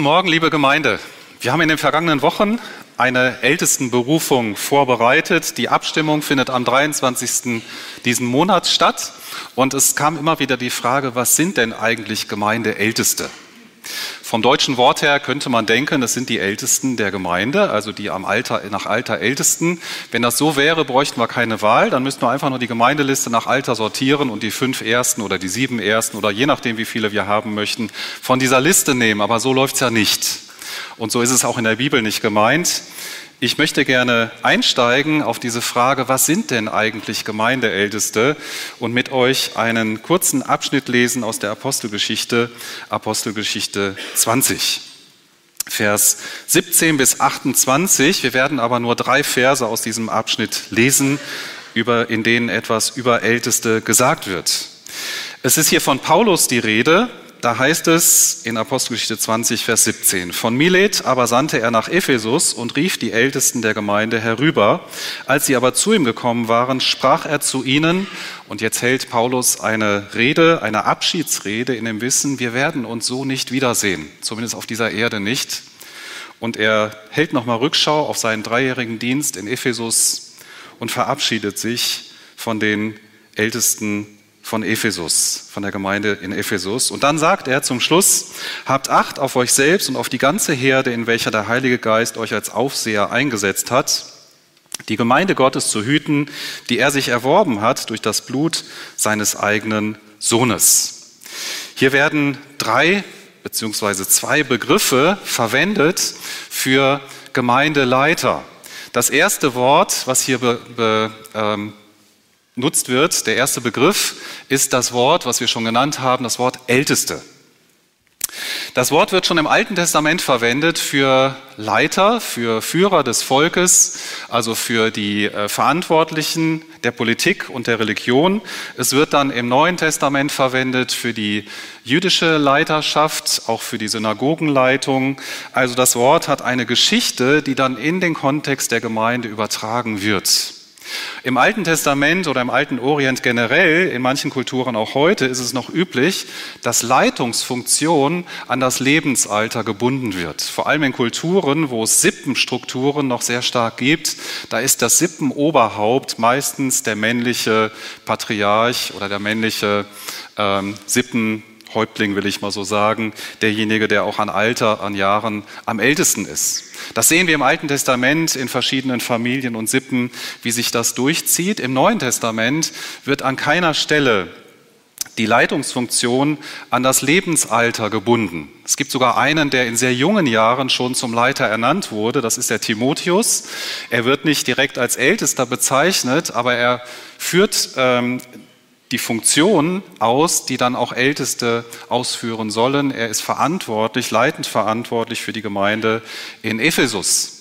Guten Morgen, liebe Gemeinde. Wir haben in den vergangenen Wochen eine Ältestenberufung vorbereitet. Die Abstimmung findet am 23. diesen Monats statt. Und es kam immer wieder die Frage, was sind denn eigentlich Gemeindeälteste? Vom deutschen Wort her könnte man denken, das sind die Ältesten der Gemeinde, also die am Alter, nach Alter Ältesten. Wenn das so wäre, bräuchten wir keine Wahl, dann müssten wir einfach nur die Gemeindeliste nach Alter sortieren und die fünf Ersten oder die sieben Ersten oder je nachdem, wie viele wir haben möchten, von dieser Liste nehmen. Aber so läuft es ja nicht. Und so ist es auch in der Bibel nicht gemeint. Ich möchte gerne einsteigen auf diese Frage, was sind denn eigentlich Gemeindeälteste und mit euch einen kurzen Abschnitt lesen aus der Apostelgeschichte, Apostelgeschichte 20. Vers 17 bis 28. Wir werden aber nur drei Verse aus diesem Abschnitt lesen, über, in denen etwas über Älteste gesagt wird. Es ist hier von Paulus die Rede, da heißt es in Apostelgeschichte 20, Vers 17, von Milet aber sandte er nach Ephesus und rief die Ältesten der Gemeinde herüber. Als sie aber zu ihm gekommen waren, sprach er zu ihnen, und jetzt hält Paulus eine Rede, eine Abschiedsrede in dem Wissen, wir werden uns so nicht wiedersehen, zumindest auf dieser Erde nicht. Und er hält nochmal Rückschau auf seinen dreijährigen Dienst in Ephesus und verabschiedet sich von den Ältesten von Ephesus, von der Gemeinde in Ephesus. Und dann sagt er zum Schluss, habt Acht auf euch selbst und auf die ganze Herde, in welcher der Heilige Geist euch als Aufseher eingesetzt hat, die Gemeinde Gottes zu hüten, die er sich erworben hat durch das Blut seines eigenen Sohnes. Hier werden drei beziehungsweise zwei Begriffe verwendet für Gemeindeleiter. Das erste Wort, was hier be, be, ähm, benutzt wird, der erste Begriff, ist das Wort, was wir schon genannt haben, das Wort Älteste. Das Wort wird schon im Alten Testament verwendet für Leiter, für Führer des Volkes, also für die äh, Verantwortlichen der Politik und der Religion. Es wird dann im Neuen Testament verwendet für die jüdische Leiterschaft, auch für die Synagogenleitung. Also das Wort hat eine Geschichte, die dann in den Kontext der Gemeinde übertragen wird. Im Alten Testament oder im Alten Orient generell, in manchen Kulturen auch heute, ist es noch üblich, dass Leitungsfunktion an das Lebensalter gebunden wird. Vor allem in Kulturen, wo es Sippenstrukturen noch sehr stark gibt, da ist das Sippenoberhaupt meistens der männliche Patriarch oder der männliche ähm, Sippen Häuptling, will ich mal so sagen, derjenige, der auch an Alter, an Jahren am ältesten ist. Das sehen wir im Alten Testament in verschiedenen Familien und Sippen, wie sich das durchzieht. Im Neuen Testament wird an keiner Stelle die Leitungsfunktion an das Lebensalter gebunden. Es gibt sogar einen, der in sehr jungen Jahren schon zum Leiter ernannt wurde. Das ist der Timotheus. Er wird nicht direkt als Ältester bezeichnet, aber er führt ähm, die Funktion aus, die dann auch Älteste ausführen sollen. Er ist verantwortlich, leitend verantwortlich für die Gemeinde in Ephesus.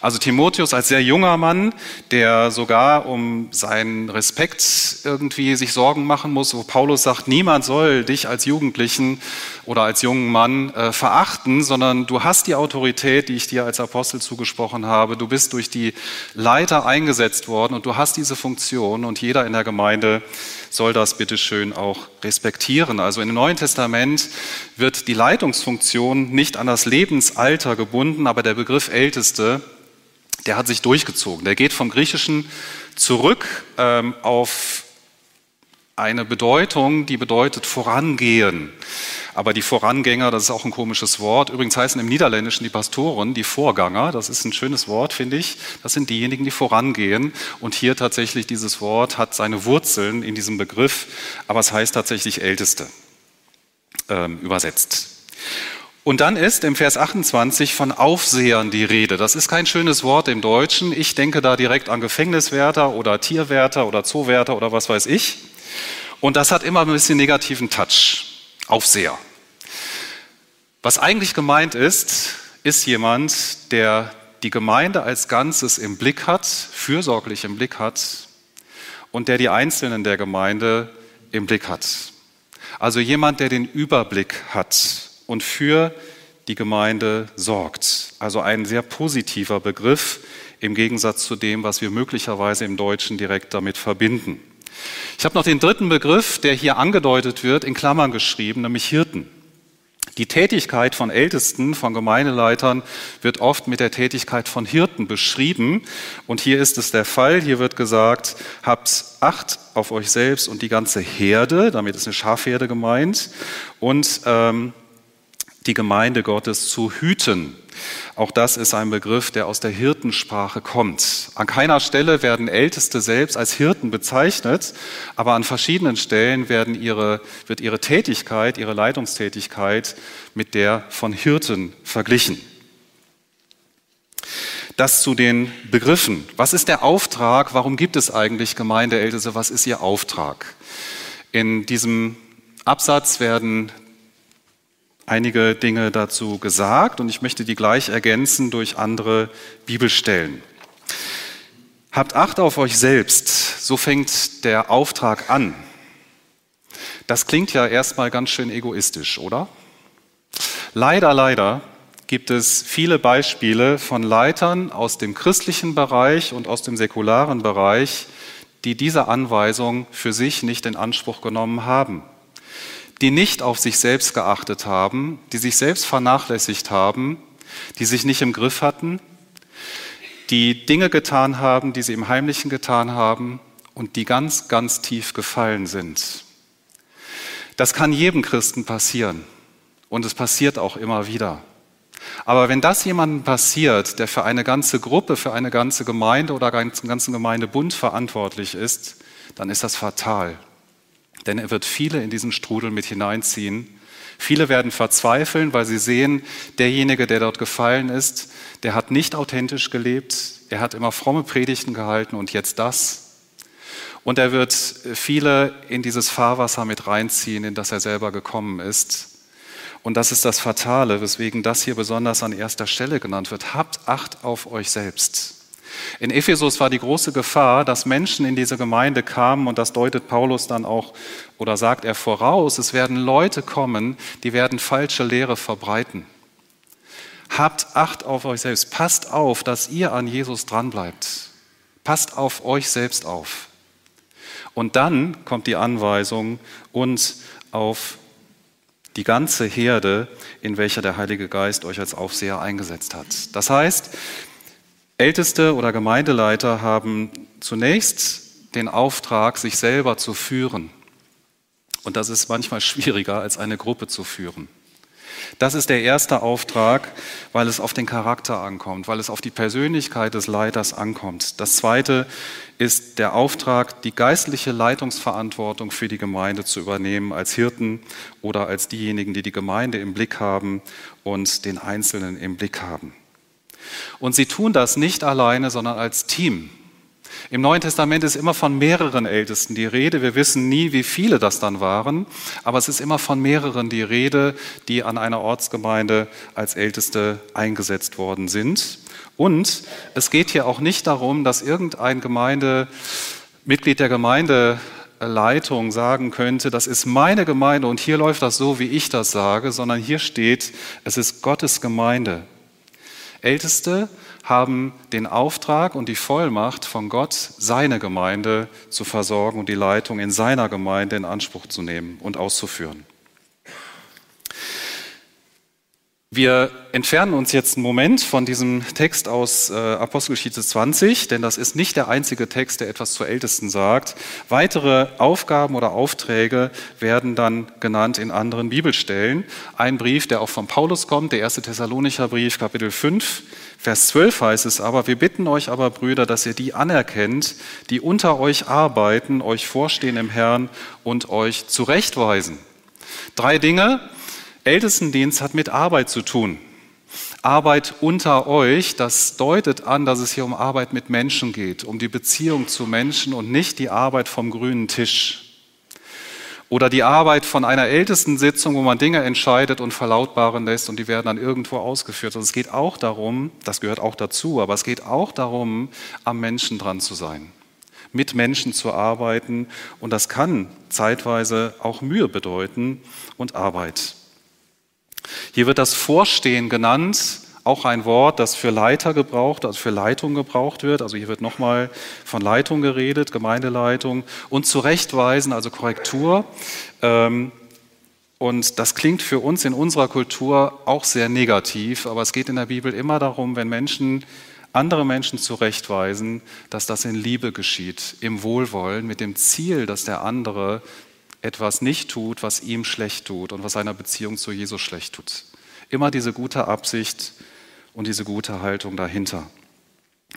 Also Timotheus als sehr junger Mann, der sogar um seinen Respekt irgendwie sich Sorgen machen muss, wo Paulus sagt, niemand soll dich als Jugendlichen oder als jungen Mann äh, verachten, sondern du hast die Autorität, die ich dir als Apostel zugesprochen habe. Du bist durch die Leiter eingesetzt worden und du hast diese Funktion und jeder in der Gemeinde soll das bitteschön auch respektieren. Also im Neuen Testament wird die Leitungsfunktion nicht an das Lebensalter gebunden, aber der Begriff Älteste, der hat sich durchgezogen. Der geht vom Griechischen zurück ähm, auf eine Bedeutung, die bedeutet vorangehen. Aber die Vorangänger, das ist auch ein komisches Wort. Übrigens heißen im Niederländischen die Pastoren die Vorganger. Das ist ein schönes Wort, finde ich. Das sind diejenigen, die vorangehen. Und hier tatsächlich dieses Wort hat seine Wurzeln in diesem Begriff, aber es heißt tatsächlich Älteste ähm, übersetzt. Und dann ist im Vers 28 von Aufsehern die Rede. Das ist kein schönes Wort im Deutschen. Ich denke da direkt an Gefängniswärter oder Tierwärter oder Zoowärter oder was weiß ich. Und das hat immer ein bisschen negativen Touch. Aufseher. Was eigentlich gemeint ist, ist jemand, der die Gemeinde als Ganzes im Blick hat, fürsorglich im Blick hat und der die Einzelnen der Gemeinde im Blick hat. Also jemand, der den Überblick hat und für die Gemeinde sorgt. Also ein sehr positiver Begriff im Gegensatz zu dem, was wir möglicherweise im Deutschen direkt damit verbinden. Ich habe noch den dritten Begriff, der hier angedeutet wird, in Klammern geschrieben, nämlich Hirten. Die Tätigkeit von Ältesten, von Gemeindeleitern wird oft mit der Tätigkeit von Hirten beschrieben. Und hier ist es der Fall. Hier wird gesagt, habt Acht auf euch selbst und die ganze Herde, damit ist eine Schafherde gemeint, und ähm, die Gemeinde Gottes zu hüten. Auch das ist ein Begriff, der aus der Hirtensprache kommt. An keiner Stelle werden Älteste selbst als Hirten bezeichnet, aber an verschiedenen Stellen werden ihre, wird ihre Tätigkeit, ihre Leitungstätigkeit mit der von Hirten verglichen. Das zu den Begriffen. Was ist der Auftrag? Warum gibt es eigentlich Gemeindeälteste? Was ist ihr Auftrag? In diesem Absatz werden einige Dinge dazu gesagt und ich möchte die gleich ergänzen durch andere Bibelstellen. Habt Acht auf euch selbst, so fängt der Auftrag an. Das klingt ja erstmal ganz schön egoistisch, oder? Leider, leider gibt es viele Beispiele von Leitern aus dem christlichen Bereich und aus dem säkularen Bereich, die diese Anweisung für sich nicht in Anspruch genommen haben die nicht auf sich selbst geachtet haben, die sich selbst vernachlässigt haben, die sich nicht im Griff hatten, die Dinge getan haben, die sie im Heimlichen getan haben und die ganz, ganz tief gefallen sind. Das kann jedem Christen passieren und es passiert auch immer wieder. Aber wenn das jemandem passiert, der für eine ganze Gruppe, für eine ganze Gemeinde oder einen ganzen Gemeindebund verantwortlich ist, dann ist das fatal denn er wird viele in diesen Strudel mit hineinziehen. Viele werden verzweifeln, weil sie sehen, derjenige, der dort gefallen ist, der hat nicht authentisch gelebt, er hat immer fromme Predigten gehalten und jetzt das. Und er wird viele in dieses Fahrwasser mit reinziehen, in das er selber gekommen ist. Und das ist das Fatale, weswegen das hier besonders an erster Stelle genannt wird. Habt Acht auf euch selbst. In Ephesus war die große Gefahr, dass Menschen in diese Gemeinde kamen und das deutet Paulus dann auch oder sagt er voraus, es werden Leute kommen, die werden falsche Lehre verbreiten. Habt Acht auf euch selbst, passt auf, dass ihr an Jesus dranbleibt. Passt auf euch selbst auf. Und dann kommt die Anweisung, uns auf die ganze Herde, in welcher der Heilige Geist euch als Aufseher eingesetzt hat. Das heißt, Älteste oder Gemeindeleiter haben zunächst den Auftrag, sich selber zu führen. Und das ist manchmal schwieriger, als eine Gruppe zu führen. Das ist der erste Auftrag, weil es auf den Charakter ankommt, weil es auf die Persönlichkeit des Leiters ankommt. Das zweite ist der Auftrag, die geistliche Leitungsverantwortung für die Gemeinde zu übernehmen als Hirten oder als diejenigen, die die Gemeinde im Blick haben und den Einzelnen im Blick haben. Und sie tun das nicht alleine, sondern als Team. Im Neuen Testament ist immer von mehreren Ältesten die Rede. Wir wissen nie, wie viele das dann waren, aber es ist immer von mehreren die Rede, die an einer Ortsgemeinde als Älteste eingesetzt worden sind. Und es geht hier auch nicht darum, dass irgendein Gemeindemitglied der Gemeindeleitung sagen könnte, das ist meine Gemeinde und hier läuft das so, wie ich das sage, sondern hier steht, es ist Gottes Gemeinde. Älteste haben den Auftrag und die Vollmacht von Gott, seine Gemeinde zu versorgen und die Leitung in seiner Gemeinde in Anspruch zu nehmen und auszuführen. Wir entfernen uns jetzt einen Moment von diesem Text aus äh, Apostelgeschichte 20, denn das ist nicht der einzige Text, der etwas zu Ältesten sagt. Weitere Aufgaben oder Aufträge werden dann genannt in anderen Bibelstellen. Ein Brief, der auch von Paulus kommt, der erste Thessalonicher Brief, Kapitel 5, Vers 12 heißt es aber, wir bitten euch aber, Brüder, dass ihr die anerkennt, die unter euch arbeiten, euch vorstehen im Herrn und euch zurechtweisen. Drei Dinge, Ältestendienst hat mit Arbeit zu tun. Arbeit unter euch, das deutet an, dass es hier um Arbeit mit Menschen geht, um die Beziehung zu Menschen und nicht die Arbeit vom grünen Tisch. Oder die Arbeit von einer ältesten Sitzung, wo man Dinge entscheidet und verlautbaren lässt und die werden dann irgendwo ausgeführt. Also es geht auch darum, das gehört auch dazu, aber es geht auch darum, am Menschen dran zu sein, mit Menschen zu arbeiten und das kann zeitweise auch Mühe bedeuten und Arbeit. Hier wird das Vorstehen genannt, auch ein Wort, das für Leiter gebraucht, also für Leitung gebraucht wird. Also hier wird nochmal von Leitung geredet, Gemeindeleitung und zurechtweisen, also Korrektur. Ähm, und das klingt für uns in unserer Kultur auch sehr negativ, aber es geht in der Bibel immer darum, wenn Menschen andere Menschen zurechtweisen, dass das in Liebe geschieht, im Wohlwollen, mit dem Ziel, dass der andere etwas nicht tut, was ihm schlecht tut und was seiner Beziehung zu Jesus schlecht tut. Immer diese gute Absicht und diese gute Haltung dahinter.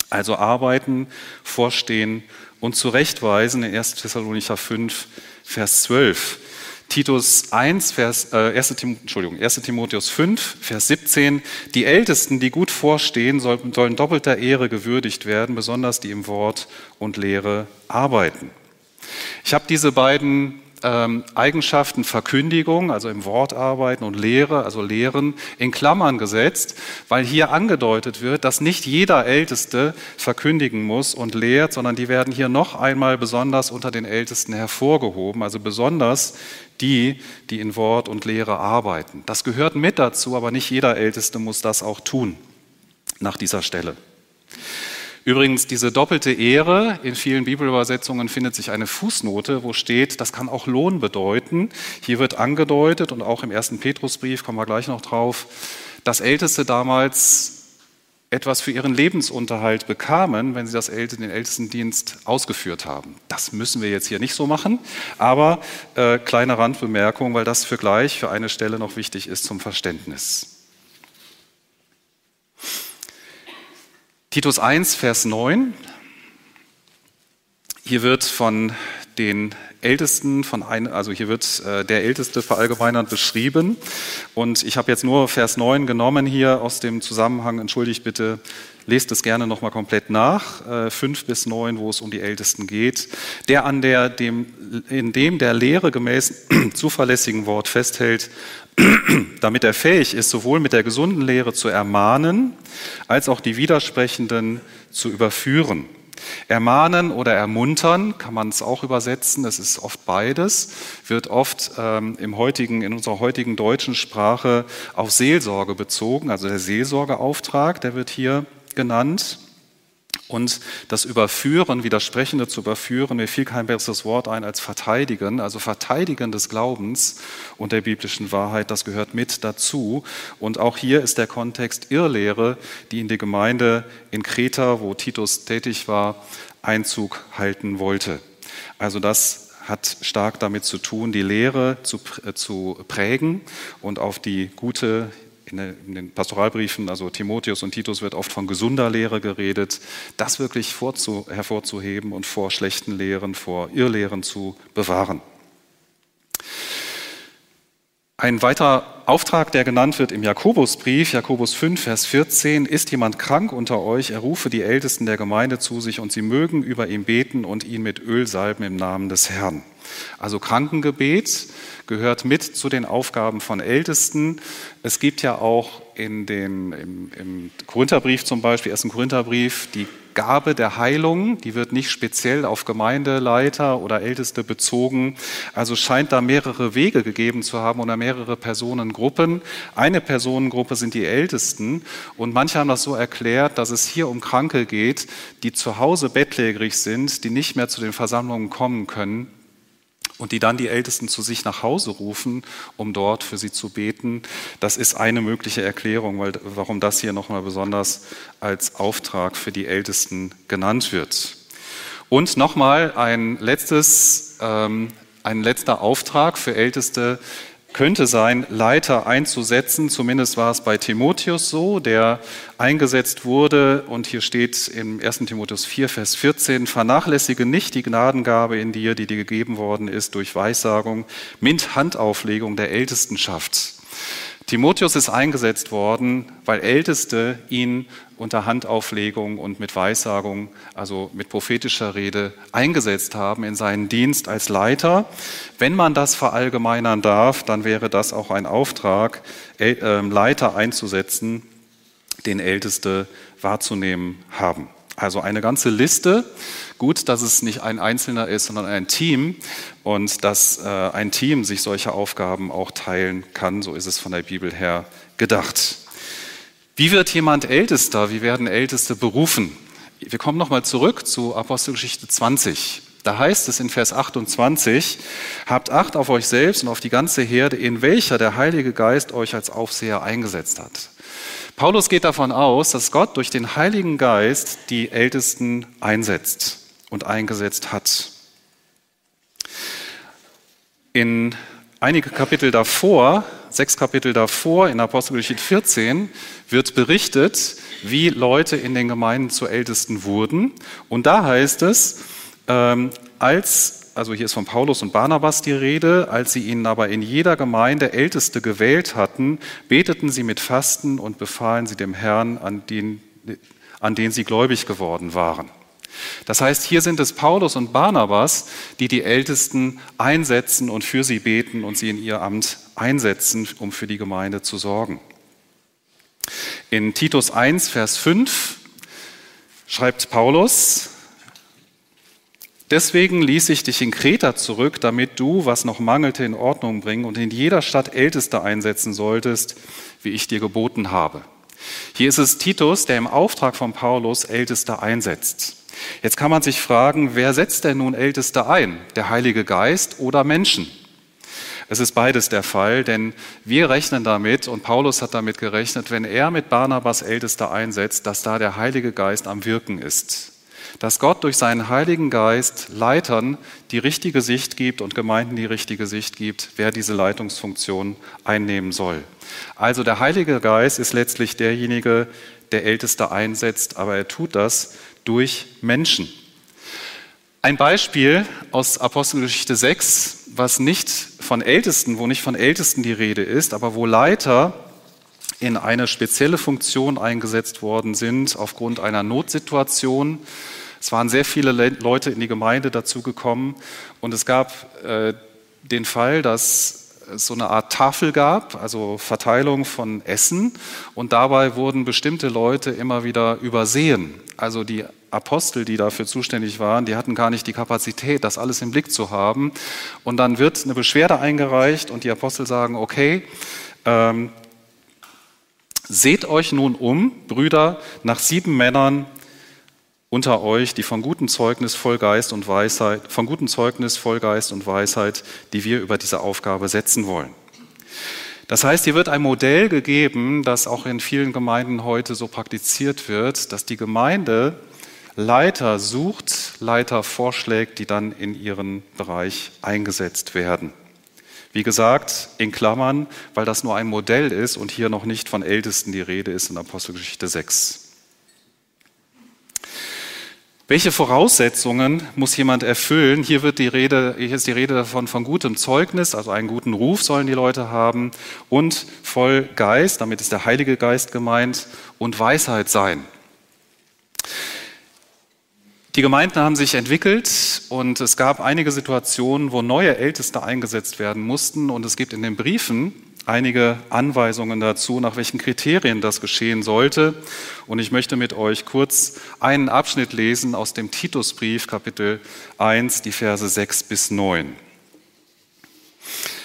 Also arbeiten, vorstehen und zurechtweisen in 1. Thessalonicher 5, Vers 12. Titus 1, Vers, äh, 1. Tim, Entschuldigung, 1. Timotheus 5, Vers 17. Die Ältesten, die gut vorstehen, sollen, sollen doppelter Ehre gewürdigt werden, besonders die im Wort und Lehre arbeiten. Ich habe diese beiden ähm, Eigenschaften Verkündigung, also im Wort arbeiten und Lehre, also Lehren, in Klammern gesetzt, weil hier angedeutet wird, dass nicht jeder Älteste verkündigen muss und lehrt, sondern die werden hier noch einmal besonders unter den Ältesten hervorgehoben, also besonders die, die in Wort und Lehre arbeiten. Das gehört mit dazu, aber nicht jeder Älteste muss das auch tun nach dieser Stelle. Übrigens, diese doppelte Ehre, in vielen Bibelübersetzungen findet sich eine Fußnote, wo steht, das kann auch Lohn bedeuten. Hier wird angedeutet, und auch im ersten Petrusbrief kommen wir gleich noch drauf, dass Älteste damals etwas für ihren Lebensunterhalt bekamen, wenn sie das den Ältestendienst ausgeführt haben. Das müssen wir jetzt hier nicht so machen, aber äh, kleine Randbemerkung, weil das für gleich für eine Stelle noch wichtig ist zum Verständnis. Titus 1, Vers 9. Hier wird von den Ältesten, von ein, also hier wird äh, der Älteste verallgemeinert beschrieben. Und ich habe jetzt nur Vers 9 genommen hier aus dem Zusammenhang. Entschuldigt bitte, lest es gerne nochmal komplett nach. Äh, 5 bis 9, wo es um die Ältesten geht. Der an der, dem, in dem der Lehre gemäß zuverlässigen Wort festhält, damit er fähig ist, sowohl mit der gesunden Lehre zu ermahnen, als auch die Widersprechenden zu überführen. Ermahnen oder ermuntern kann man es auch übersetzen, das ist oft beides, wird oft ähm, im heutigen, in unserer heutigen deutschen Sprache auf Seelsorge bezogen, also der Seelsorgeauftrag, der wird hier genannt. Und das Überführen, Widersprechende zu überführen, mir fiel kein besseres Wort ein als verteidigen. Also verteidigen des Glaubens und der biblischen Wahrheit, das gehört mit dazu. Und auch hier ist der Kontext Irrlehre, die in die Gemeinde in Kreta, wo Titus tätig war, Einzug halten wollte. Also das hat stark damit zu tun, die Lehre zu, äh, zu prägen und auf die gute in den Pastoralbriefen, also Timotheus und Titus, wird oft von gesunder Lehre geredet, das wirklich vorzu, hervorzuheben und vor schlechten Lehren, vor Irrlehren zu bewahren. Ein weiterer Auftrag, der genannt wird im Jakobusbrief, Jakobus 5, Vers 14, ist jemand krank unter euch, er rufe die Ältesten der Gemeinde zu sich und sie mögen über ihn beten und ihn mit Öl salben im Namen des Herrn. Also Krankengebet gehört mit zu den Aufgaben von Ältesten. Es gibt ja auch in dem, im, im Korintherbrief zum Beispiel, ersten Korintherbrief, die Gabe der Heilung, die wird nicht speziell auf Gemeindeleiter oder Älteste bezogen. Also scheint da mehrere Wege gegeben zu haben oder mehrere Personengruppen. Eine Personengruppe sind die Ältesten und manche haben das so erklärt, dass es hier um Kranke geht, die zu Hause bettlägerig sind, die nicht mehr zu den Versammlungen kommen können und die dann die Ältesten zu sich nach Hause rufen, um dort für sie zu beten. Das ist eine mögliche Erklärung, weil, warum das hier nochmal besonders als Auftrag für die Ältesten genannt wird. Und nochmal ein letztes, ähm, ein letzter Auftrag für Älteste könnte sein, Leiter einzusetzen. Zumindest war es bei Timotheus so, der eingesetzt wurde. Und hier steht im 1. Timotheus 4, Vers 14, vernachlässige nicht die Gnadengabe in dir, die dir gegeben worden ist durch Weissagung mit Handauflegung der Ältestenschaft. Timotheus ist eingesetzt worden, weil Älteste ihn unter Handauflegung und mit Weissagung, also mit prophetischer Rede, eingesetzt haben in seinen Dienst als Leiter. Wenn man das verallgemeinern darf, dann wäre das auch ein Auftrag, ähm, Leiter einzusetzen, den Älteste wahrzunehmen haben. Also eine ganze Liste. Gut, dass es nicht ein Einzelner ist, sondern ein Team und dass äh, ein Team sich solche Aufgaben auch teilen kann. So ist es von der Bibel her gedacht. Wie wird jemand Ältester? Wie werden Älteste berufen? Wir kommen nochmal zurück zu Apostelgeschichte 20. Da heißt es in Vers 28, habt Acht auf euch selbst und auf die ganze Herde, in welcher der Heilige Geist euch als Aufseher eingesetzt hat. Paulus geht davon aus, dass Gott durch den Heiligen Geist die Ältesten einsetzt und eingesetzt hat. In einige Kapitel davor, sechs Kapitel davor, in Apostelgeschichte 14, wird berichtet, wie Leute in den Gemeinden zu Ältesten wurden. Und da heißt es, ähm, als also hier ist von Paulus und Barnabas die Rede, als sie ihnen aber in jeder Gemeinde Älteste gewählt hatten, beteten sie mit Fasten und befahlen sie dem Herrn, an den, an den sie gläubig geworden waren. Das heißt, hier sind es Paulus und Barnabas, die die Ältesten einsetzen und für sie beten und sie in ihr Amt einsetzen, um für die Gemeinde zu sorgen. In Titus 1, Vers 5 schreibt Paulus, Deswegen ließ ich dich in Kreta zurück, damit du, was noch mangelte, in Ordnung bringen und in jeder Stadt Älteste einsetzen solltest, wie ich dir geboten habe. Hier ist es Titus, der im Auftrag von Paulus Älteste einsetzt. Jetzt kann man sich fragen, wer setzt denn nun Älteste ein? Der Heilige Geist oder Menschen? Es ist beides der Fall, denn wir rechnen damit, und Paulus hat damit gerechnet, wenn er mit Barnabas Älteste einsetzt, dass da der Heilige Geist am Wirken ist dass Gott durch seinen Heiligen Geist Leitern die richtige Sicht gibt und Gemeinden die richtige Sicht gibt, wer diese Leitungsfunktion einnehmen soll. Also der Heilige Geist ist letztlich derjenige, der Älteste einsetzt, aber er tut das durch Menschen. Ein Beispiel aus Apostelgeschichte 6, was nicht von Ältesten, wo nicht von Ältesten die Rede ist, aber wo Leiter in eine spezielle Funktion eingesetzt worden sind aufgrund einer Notsituation. Es waren sehr viele Leute in die Gemeinde dazugekommen und es gab äh, den Fall, dass so eine Art Tafel gab, also Verteilung von Essen und dabei wurden bestimmte Leute immer wieder übersehen. Also die Apostel, die dafür zuständig waren, die hatten gar nicht die Kapazität, das alles im Blick zu haben. Und dann wird eine Beschwerde eingereicht und die Apostel sagen, okay, ähm, seht euch nun um, Brüder, nach sieben Männern, unter euch, die von gutem Zeugnis voll Geist und Weisheit, von gutem Zeugnis voll Geist und Weisheit, die wir über diese Aufgabe setzen wollen. Das heißt, hier wird ein Modell gegeben, das auch in vielen Gemeinden heute so praktiziert wird, dass die Gemeinde Leiter sucht, Leiter vorschlägt, die dann in ihren Bereich eingesetzt werden. Wie gesagt, in Klammern, weil das nur ein Modell ist und hier noch nicht von Ältesten die Rede ist in Apostelgeschichte 6. Welche Voraussetzungen muss jemand erfüllen? Hier, wird die Rede, hier ist die Rede davon von gutem Zeugnis, also einen guten Ruf sollen die Leute haben und voll Geist, damit ist der Heilige Geist gemeint, und Weisheit sein. Die Gemeinden haben sich entwickelt und es gab einige Situationen, wo neue Älteste eingesetzt werden mussten und es gibt in den Briefen einige Anweisungen dazu, nach welchen Kriterien das geschehen sollte. Und ich möchte mit euch kurz einen Abschnitt lesen aus dem Titusbrief, Kapitel 1, die Verse 6 bis 9.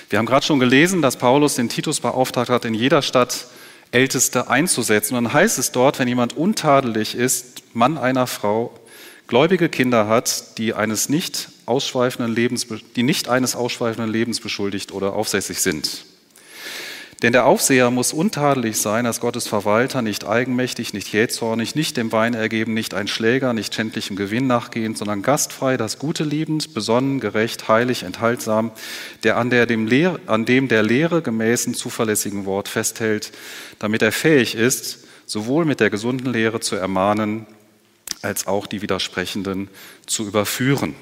Wir haben gerade schon gelesen, dass Paulus den Titus beauftragt hat, in jeder Stadt Älteste einzusetzen. Und dann heißt es dort, wenn jemand untadelig ist, Mann einer Frau, gläubige Kinder hat, die eines nicht ausschweifenden Lebens, die nicht eines ausschweifenden Lebens beschuldigt oder aufsässig sind. Denn der Aufseher muss untadelig sein als Gottes Verwalter, nicht eigenmächtig, nicht jähzornig, nicht dem Wein ergeben, nicht ein Schläger, nicht schändlichem Gewinn nachgehend, sondern gastfrei, das Gute liebend, besonnen, gerecht, heilig, enthaltsam, der an, der dem, Lehre, an dem der Lehre gemäßen, zuverlässigen Wort festhält, damit er fähig ist, sowohl mit der gesunden Lehre zu ermahnen, als auch die Widersprechenden zu überführen.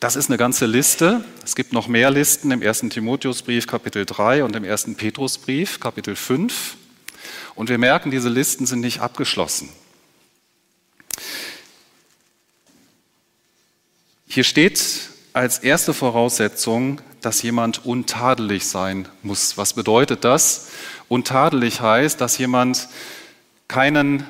Das ist eine ganze Liste. Es gibt noch mehr Listen im 1. Timotheusbrief Kapitel 3 und im 1. Petrusbrief Kapitel 5. Und wir merken, diese Listen sind nicht abgeschlossen. Hier steht als erste Voraussetzung, dass jemand untadelig sein muss. Was bedeutet das? Untadelig heißt, dass jemand keinen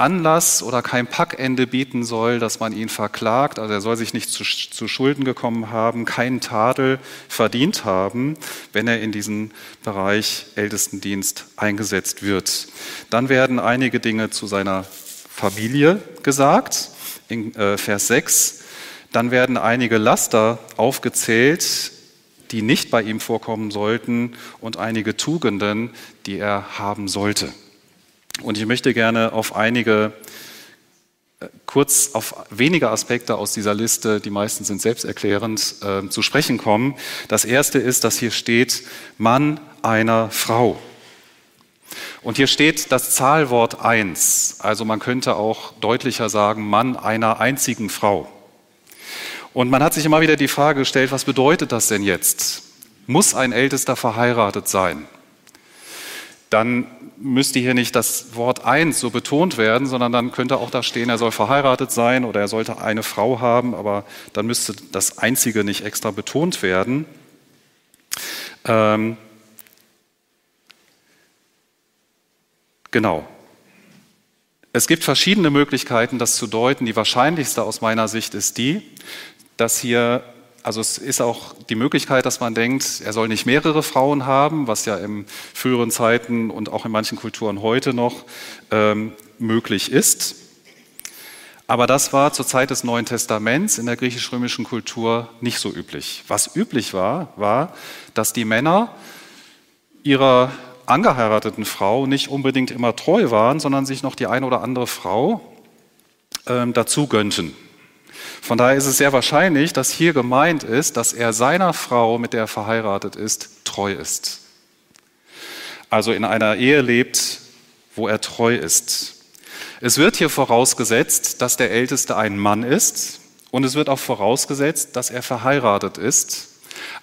Anlass oder kein Packende bieten soll, dass man ihn verklagt. Also er soll sich nicht zu, zu, Schulden gekommen haben, keinen Tadel verdient haben, wenn er in diesen Bereich Ältestendienst eingesetzt wird. Dann werden einige Dinge zu seiner Familie gesagt. In äh, Vers 6 dann werden einige Laster aufgezählt, die nicht bei ihm vorkommen sollten und einige Tugenden, die er haben sollte. Und ich möchte gerne auf einige, äh, kurz auf wenige Aspekte aus dieser Liste, die meisten sind selbsterklärend, äh, zu sprechen kommen. Das erste ist, dass hier steht Mann einer Frau. Und hier steht das Zahlwort eins. Also man könnte auch deutlicher sagen Mann einer einzigen Frau. Und man hat sich immer wieder die Frage gestellt, was bedeutet das denn jetzt? Muss ein Ältester verheiratet sein? Dann müsste hier nicht das Wort eins so betont werden, sondern dann könnte auch da stehen, er soll verheiratet sein oder er sollte eine Frau haben, aber dann müsste das Einzige nicht extra betont werden. Ähm, genau. Es gibt verschiedene Möglichkeiten, das zu deuten. Die wahrscheinlichste aus meiner Sicht ist die, dass hier, also es ist auch die Möglichkeit, dass man denkt, er soll nicht mehrere Frauen haben, was ja in früheren Zeiten und auch in manchen Kulturen heute noch ähm, möglich ist. Aber das war zur Zeit des Neuen Testaments in der griechisch-römischen Kultur nicht so üblich. Was üblich war, war, dass die Männer ihrer angeheirateten Frau nicht unbedingt immer treu waren, sondern sich noch die eine oder andere Frau ähm, dazu gönnten. Von daher ist es sehr wahrscheinlich, dass hier gemeint ist, dass er seiner Frau, mit der er verheiratet ist, treu ist. Also in einer Ehe lebt, wo er treu ist. Es wird hier vorausgesetzt, dass der Älteste ein Mann ist und es wird auch vorausgesetzt, dass er verheiratet ist.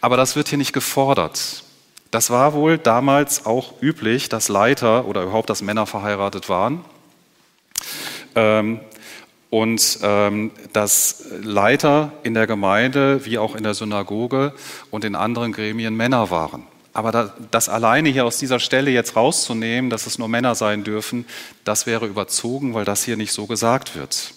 Aber das wird hier nicht gefordert. Das war wohl damals auch üblich, dass Leiter oder überhaupt, dass Männer verheiratet waren. Ähm, und ähm, dass Leiter in der Gemeinde wie auch in der Synagoge und in anderen Gremien Männer waren. Aber da, das alleine hier aus dieser Stelle jetzt rauszunehmen, dass es nur Männer sein dürfen, das wäre überzogen, weil das hier nicht so gesagt wird.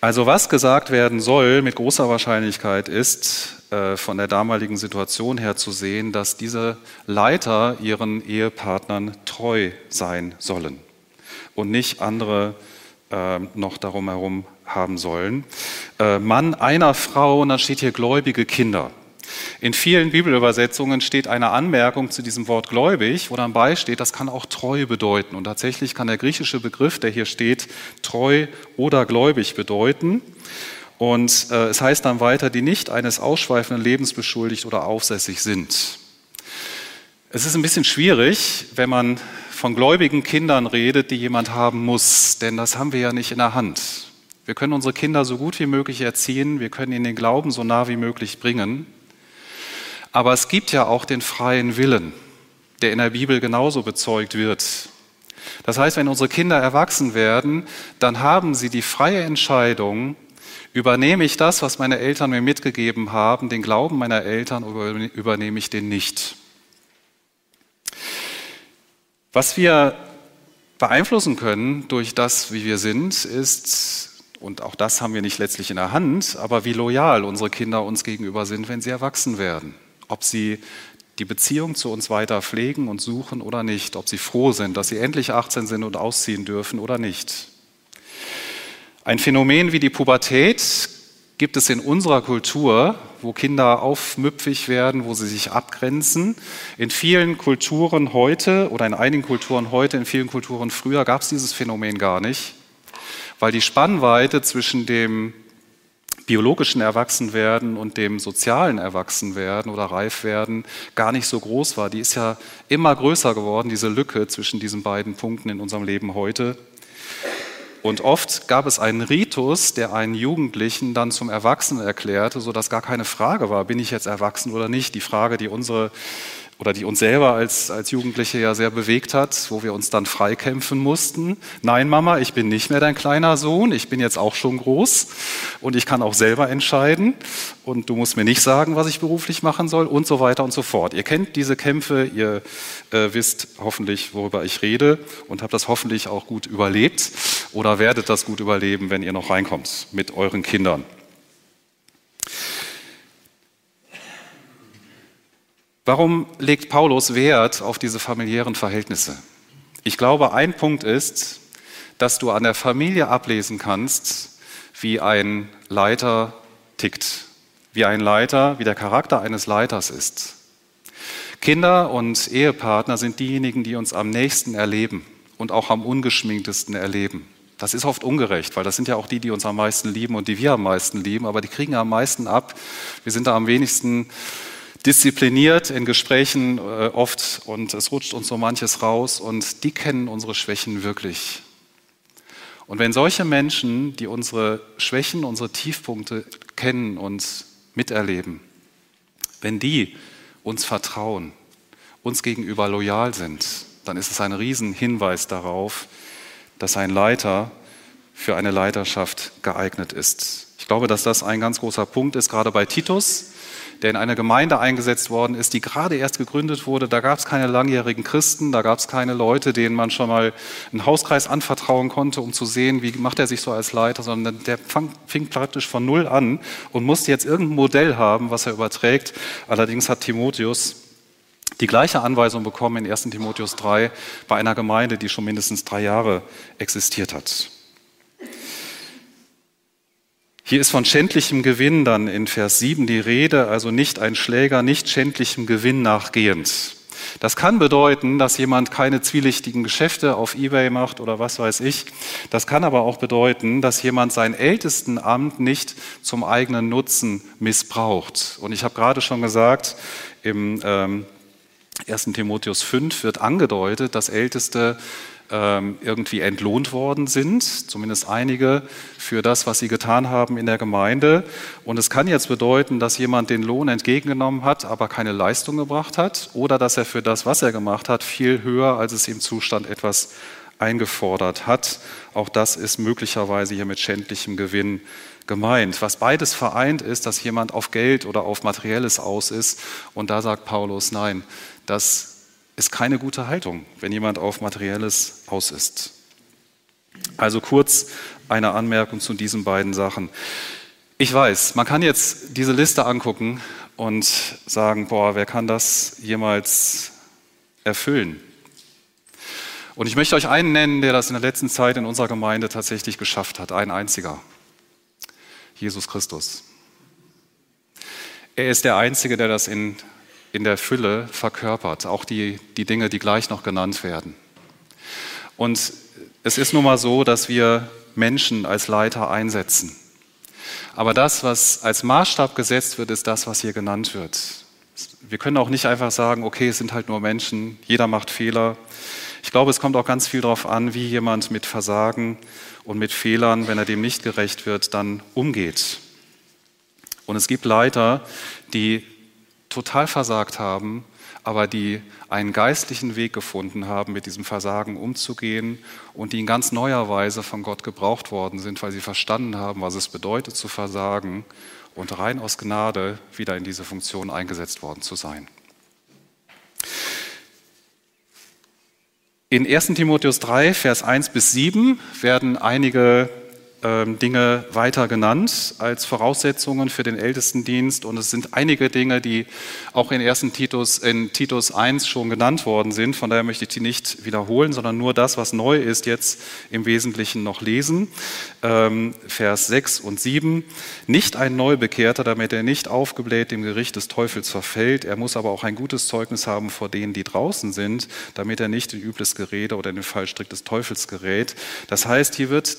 Also was gesagt werden soll mit großer Wahrscheinlichkeit ist, äh, von der damaligen Situation her zu sehen, dass diese Leiter ihren Ehepartnern treu sein sollen und nicht andere äh, noch darum herum haben sollen. Äh, Mann einer Frau und dann steht hier gläubige Kinder. In vielen Bibelübersetzungen steht eine Anmerkung zu diesem Wort gläubig, wo dann beisteht, das kann auch treu bedeuten. Und tatsächlich kann der griechische Begriff, der hier steht, treu oder gläubig bedeuten. Und äh, es heißt dann weiter, die nicht eines ausschweifenden Lebens beschuldigt oder aufsässig sind. Es ist ein bisschen schwierig, wenn man von gläubigen Kindern redet, die jemand haben muss, denn das haben wir ja nicht in der Hand. Wir können unsere Kinder so gut wie möglich erziehen, wir können ihnen den Glauben so nah wie möglich bringen, aber es gibt ja auch den freien Willen, der in der Bibel genauso bezeugt wird. Das heißt, wenn unsere Kinder erwachsen werden, dann haben sie die freie Entscheidung, übernehme ich das, was meine Eltern mir mitgegeben haben, den Glauben meiner Eltern, oder übernehme ich den nicht. Was wir beeinflussen können durch das, wie wir sind, ist, und auch das haben wir nicht letztlich in der Hand, aber wie loyal unsere Kinder uns gegenüber sind, wenn sie erwachsen werden. Ob sie die Beziehung zu uns weiter pflegen und suchen oder nicht, ob sie froh sind, dass sie endlich 18 sind und ausziehen dürfen oder nicht. Ein Phänomen wie die Pubertät gibt es in unserer Kultur, wo Kinder aufmüpfig werden, wo sie sich abgrenzen. In vielen Kulturen heute oder in einigen Kulturen heute, in vielen Kulturen früher gab es dieses Phänomen gar nicht, weil die Spannweite zwischen dem biologischen Erwachsenwerden und dem sozialen Erwachsenwerden oder Reifwerden gar nicht so groß war. Die ist ja immer größer geworden, diese Lücke zwischen diesen beiden Punkten in unserem Leben heute. Und oft gab es einen Ritus, der einen Jugendlichen dann zum Erwachsenen erklärte, sodass gar keine Frage war, bin ich jetzt erwachsen oder nicht. Die Frage, die unsere oder die uns selber als, als Jugendliche ja sehr bewegt hat, wo wir uns dann freikämpfen mussten. Nein, Mama, ich bin nicht mehr dein kleiner Sohn, ich bin jetzt auch schon groß und ich kann auch selber entscheiden und du musst mir nicht sagen, was ich beruflich machen soll und so weiter und so fort. Ihr kennt diese Kämpfe, ihr äh, wisst hoffentlich, worüber ich rede und habt das hoffentlich auch gut überlebt oder werdet das gut überleben, wenn ihr noch reinkommt mit euren Kindern. Warum legt Paulus Wert auf diese familiären Verhältnisse? Ich glaube, ein Punkt ist, dass du an der Familie ablesen kannst, wie ein Leiter tickt, wie ein Leiter, wie der Charakter eines Leiters ist. Kinder und Ehepartner sind diejenigen, die uns am nächsten erleben und auch am ungeschminktesten erleben. Das ist oft ungerecht, weil das sind ja auch die, die uns am meisten lieben und die wir am meisten lieben, aber die kriegen am meisten ab. Wir sind da am wenigsten diszipliniert in Gesprächen äh, oft und es rutscht uns so manches raus und die kennen unsere Schwächen wirklich. Und wenn solche Menschen, die unsere Schwächen, unsere Tiefpunkte kennen und miterleben, wenn die uns vertrauen, uns gegenüber loyal sind, dann ist es ein Riesenhinweis darauf, dass ein Leiter für eine Leiterschaft geeignet ist. Ich glaube, dass das ein ganz großer Punkt ist, gerade bei Titus, der in eine Gemeinde eingesetzt worden ist, die gerade erst gegründet wurde. Da gab es keine langjährigen Christen, da gab es keine Leute, denen man schon mal einen Hauskreis anvertrauen konnte, um zu sehen, wie macht er sich so als Leiter, sondern der fing praktisch von Null an und musste jetzt irgendein Modell haben, was er überträgt. Allerdings hat Timotheus die gleiche Anweisung bekommen in 1 Timotheus 3 bei einer Gemeinde, die schon mindestens drei Jahre existiert hat. Hier ist von schändlichem Gewinn dann in Vers 7 die Rede, also nicht ein Schläger, nicht schändlichem Gewinn nachgehend. Das kann bedeuten, dass jemand keine zwielichtigen Geschäfte auf eBay macht oder was weiß ich. Das kann aber auch bedeuten, dass jemand sein ältesten Amt nicht zum eigenen Nutzen missbraucht. Und ich habe gerade schon gesagt, im ähm, 1. Timotheus 5 wird angedeutet, dass Älteste irgendwie entlohnt worden sind, zumindest einige, für das, was sie getan haben in der Gemeinde. Und es kann jetzt bedeuten, dass jemand den Lohn entgegengenommen hat, aber keine Leistung gebracht hat, oder dass er für das, was er gemacht hat, viel höher, als es im Zustand etwas eingefordert hat. Auch das ist möglicherweise hier mit schändlichem Gewinn gemeint. Was beides vereint ist, dass jemand auf Geld oder auf Materielles aus ist. Und da sagt Paulus, nein, das ist keine gute Haltung, wenn jemand auf Materielles aus ist. Also kurz eine Anmerkung zu diesen beiden Sachen. Ich weiß, man kann jetzt diese Liste angucken und sagen, boah, wer kann das jemals erfüllen? Und ich möchte euch einen nennen, der das in der letzten Zeit in unserer Gemeinde tatsächlich geschafft hat, ein einziger. Jesus Christus. Er ist der Einzige, der das in in der Fülle verkörpert, auch die, die Dinge, die gleich noch genannt werden. Und es ist nun mal so, dass wir Menschen als Leiter einsetzen. Aber das, was als Maßstab gesetzt wird, ist das, was hier genannt wird. Wir können auch nicht einfach sagen, okay, es sind halt nur Menschen, jeder macht Fehler. Ich glaube, es kommt auch ganz viel darauf an, wie jemand mit Versagen und mit Fehlern, wenn er dem nicht gerecht wird, dann umgeht. Und es gibt Leiter, die total versagt haben, aber die einen geistlichen Weg gefunden haben, mit diesem Versagen umzugehen und die in ganz neuer Weise von Gott gebraucht worden sind, weil sie verstanden haben, was es bedeutet zu versagen und rein aus Gnade wieder in diese Funktion eingesetzt worden zu sein. In 1 Timotheus 3, Vers 1 bis 7 werden einige Dinge weiter genannt als Voraussetzungen für den Ältestendienst. Und es sind einige Dinge, die auch in 1. Titus, in Titus 1 schon genannt worden sind. Von daher möchte ich die nicht wiederholen, sondern nur das, was neu ist, jetzt im Wesentlichen noch lesen. Ähm, Vers 6 und 7. Nicht ein Neubekehrter, damit er nicht aufgebläht dem Gericht des Teufels verfällt. Er muss aber auch ein gutes Zeugnis haben vor denen, die draußen sind, damit er nicht in übles Gerede oder in den Fallstrick des Teufels gerät. Das heißt, hier wird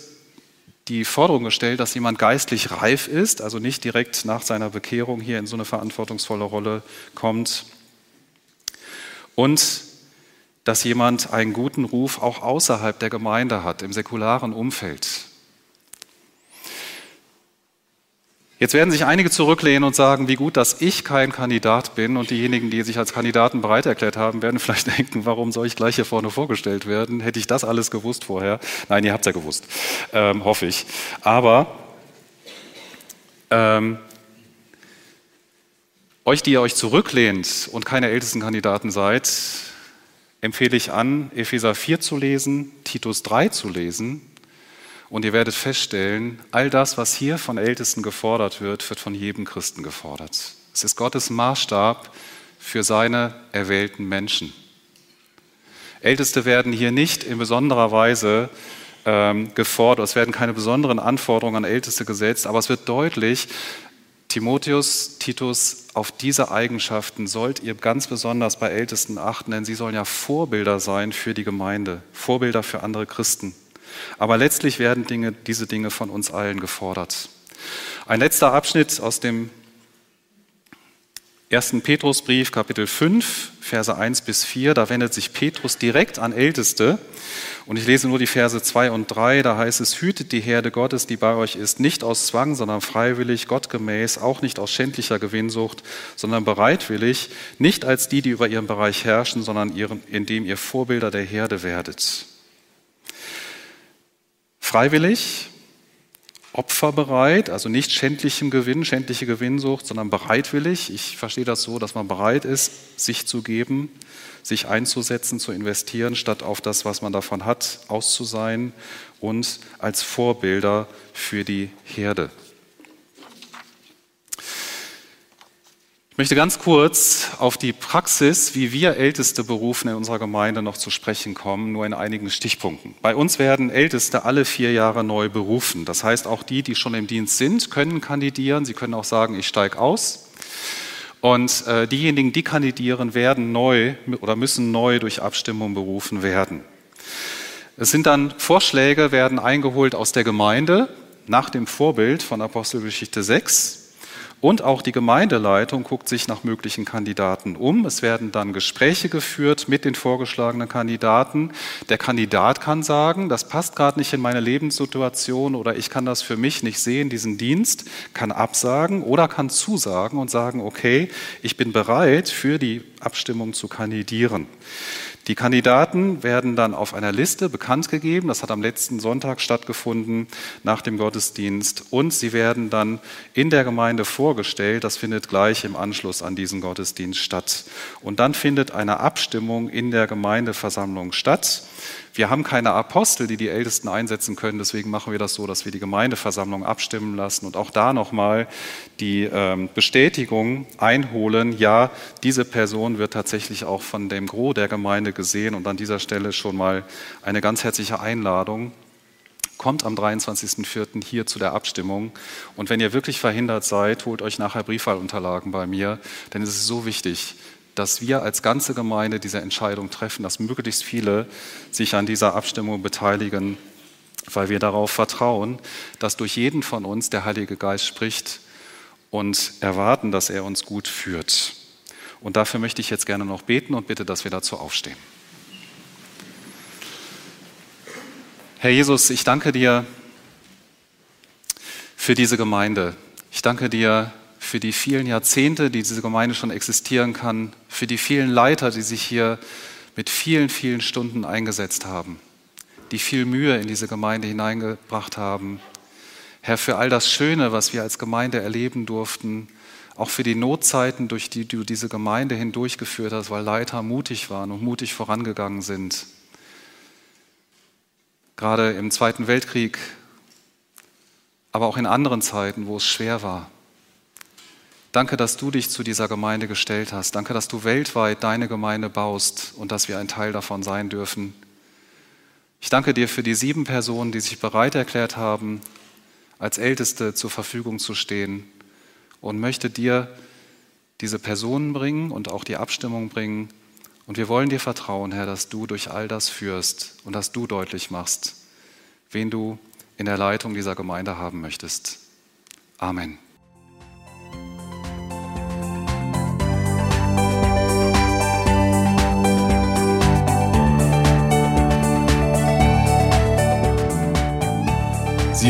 die Forderung gestellt, dass jemand geistlich reif ist, also nicht direkt nach seiner Bekehrung hier in so eine verantwortungsvolle Rolle kommt. Und dass jemand einen guten Ruf auch außerhalb der Gemeinde hat, im säkularen Umfeld. Jetzt werden sich einige zurücklehnen und sagen, wie gut, dass ich kein Kandidat bin. Und diejenigen, die sich als Kandidaten bereit erklärt haben, werden vielleicht denken, warum soll ich gleich hier vorne vorgestellt werden? Hätte ich das alles gewusst vorher? Nein, ihr habt es ja gewusst, ähm, hoffe ich. Aber ähm, euch, die ihr euch zurücklehnt und keine ältesten Kandidaten seid, empfehle ich an, Epheser 4 zu lesen, Titus 3 zu lesen und ihr werdet feststellen, all das, was hier von Ältesten gefordert wird, wird von jedem Christen gefordert. Es ist Gottes Maßstab für seine erwählten Menschen. Älteste werden hier nicht in besonderer Weise ähm, gefordert, es werden keine besonderen Anforderungen an Älteste gesetzt, aber es wird deutlich, Timotheus, Titus, auf diese Eigenschaften sollt ihr ganz besonders bei Ältesten achten, denn sie sollen ja Vorbilder sein für die Gemeinde, Vorbilder für andere Christen. Aber letztlich werden Dinge, diese Dinge von uns allen gefordert. Ein letzter Abschnitt aus dem ersten Petrusbrief, Kapitel 5, Verse 1 bis 4, da wendet sich Petrus direkt an Älteste. Und ich lese nur die Verse 2 und 3, da heißt es, hütet die Herde Gottes, die bei euch ist, nicht aus Zwang, sondern freiwillig, gottgemäß, auch nicht aus schändlicher Gewinnsucht, sondern bereitwillig, nicht als die, die über ihren Bereich herrschen, sondern indem ihr Vorbilder der Herde werdet. Freiwillig, opferbereit, also nicht schändlichem Gewinn, schändliche Gewinnsucht, sondern bereitwillig. Ich verstehe das so, dass man bereit ist, sich zu geben, sich einzusetzen, zu investieren, statt auf das, was man davon hat, auszusein und als Vorbilder für die Herde. Ich möchte ganz kurz auf die Praxis, wie wir Älteste berufen in unserer Gemeinde noch zu sprechen kommen, nur in einigen Stichpunkten. Bei uns werden Älteste alle vier Jahre neu berufen. Das heißt, auch die, die schon im Dienst sind, können kandidieren. Sie können auch sagen, ich steige aus. Und äh, diejenigen, die kandidieren, werden neu oder müssen neu durch Abstimmung berufen werden. Es sind dann Vorschläge, werden eingeholt aus der Gemeinde nach dem Vorbild von Apostelgeschichte 6. Und auch die Gemeindeleitung guckt sich nach möglichen Kandidaten um. Es werden dann Gespräche geführt mit den vorgeschlagenen Kandidaten. Der Kandidat kann sagen, das passt gerade nicht in meine Lebenssituation oder ich kann das für mich nicht sehen, diesen Dienst, kann absagen oder kann zusagen und sagen, okay, ich bin bereit, für die Abstimmung zu kandidieren. Die Kandidaten werden dann auf einer Liste bekannt gegeben. Das hat am letzten Sonntag stattgefunden nach dem Gottesdienst. Und sie werden dann in der Gemeinde vorgestellt. Das findet gleich im Anschluss an diesen Gottesdienst statt. Und dann findet eine Abstimmung in der Gemeindeversammlung statt. Wir haben keine Apostel, die die Ältesten einsetzen können, deswegen machen wir das so, dass wir die Gemeindeversammlung abstimmen lassen und auch da nochmal die ähm, Bestätigung einholen, ja, diese Person wird tatsächlich auch von dem Gros der Gemeinde gesehen und an dieser Stelle schon mal eine ganz herzliche Einladung. Kommt am 23.04. hier zu der Abstimmung. Und wenn ihr wirklich verhindert seid, holt euch nachher Briefwahlunterlagen bei mir, denn es ist so wichtig, dass wir als ganze Gemeinde diese Entscheidung treffen, dass möglichst viele sich an dieser Abstimmung beteiligen, weil wir darauf vertrauen, dass durch jeden von uns der Heilige Geist spricht und erwarten, dass er uns gut führt. Und dafür möchte ich jetzt gerne noch beten und bitte, dass wir dazu aufstehen. Herr Jesus, ich danke dir für diese Gemeinde. Ich danke dir für die vielen Jahrzehnte, die diese Gemeinde schon existieren kann, für die vielen Leiter, die sich hier mit vielen, vielen Stunden eingesetzt haben, die viel Mühe in diese Gemeinde hineingebracht haben. Herr, für all das Schöne, was wir als Gemeinde erleben durften, auch für die Notzeiten, durch die du diese Gemeinde hindurchgeführt hast, weil Leiter mutig waren und mutig vorangegangen sind. Gerade im Zweiten Weltkrieg, aber auch in anderen Zeiten, wo es schwer war. Danke, dass du dich zu dieser Gemeinde gestellt hast. Danke, dass du weltweit deine Gemeinde baust und dass wir ein Teil davon sein dürfen. Ich danke dir für die sieben Personen, die sich bereit erklärt haben, als Älteste zur Verfügung zu stehen und möchte dir diese Personen bringen und auch die Abstimmung bringen. Und wir wollen dir vertrauen, Herr, dass du durch all das führst und dass du deutlich machst, wen du in der Leitung dieser Gemeinde haben möchtest. Amen.